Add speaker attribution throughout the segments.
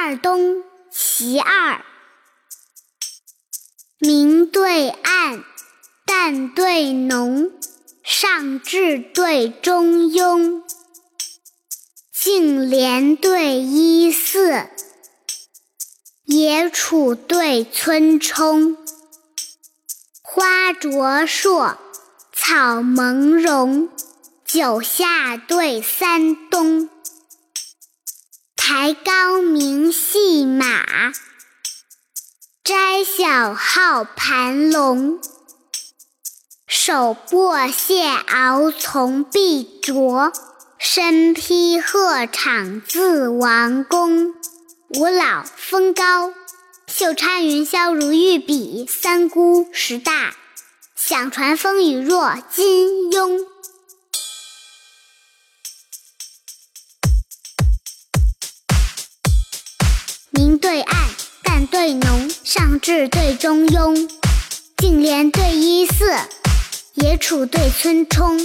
Speaker 1: 二东·其二。明对暗，淡对浓，上至对中庸，净莲对依寺，野杵对村冲，花灼烁，草蒙茸，九夏对三冬。抬高明戏马，摘小号盘龙。手握蟹螯从碧卓，身披鹤氅自王宫。五老峰高，袖插云霄如玉笔。三姑石大，响传风雨若金庸。明对暗，淡对浓，上至对中庸，净莲对依寺，野杵对村冲，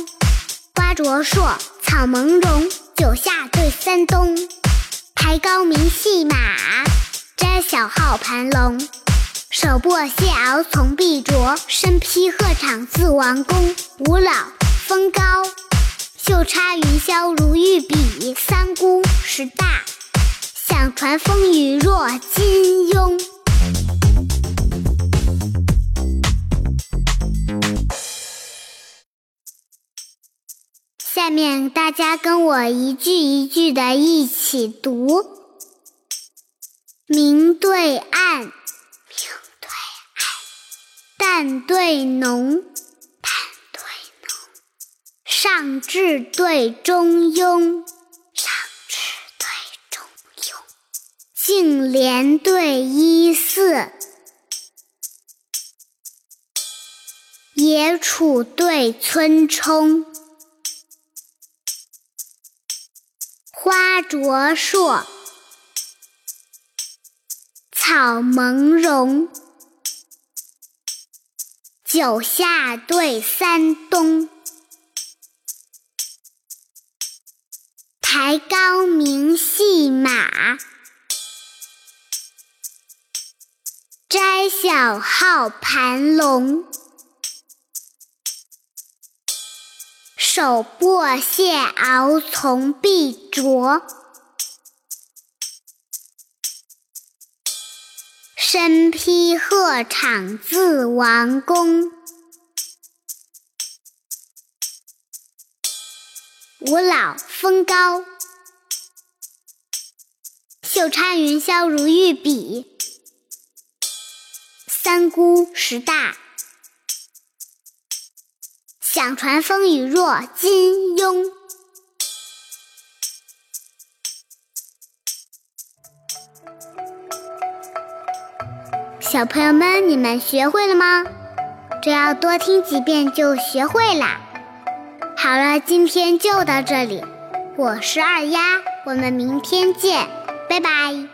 Speaker 1: 花灼烁，草蒙茸，九夏对三冬。抬高明戏马，摘小号盘龙。手握蟹螯从碧卓，身披鹤氅自王宫。五老峰高，袖插云霄如玉笔。三姑石大。传风雨若金庸。下面大家跟我一句一句的一起读：明对暗，明
Speaker 2: 对暗；
Speaker 1: 淡对浓，
Speaker 2: 淡对浓；
Speaker 1: 上至对中庸。净莲对依寺，野杵对村冲，花灼烁，草蒙茸，九夏对三冬，抬高明小号盘龙，手握蟹螯从碧卓，身披鹤氅自王宫。五老峰高，袖插云霄如玉笔。三姑十大，响传风雨若金庸。小朋友们，你们学会了吗？只要多听几遍就学会啦。好了，今天就到这里，我是二丫，我们明天见，拜拜。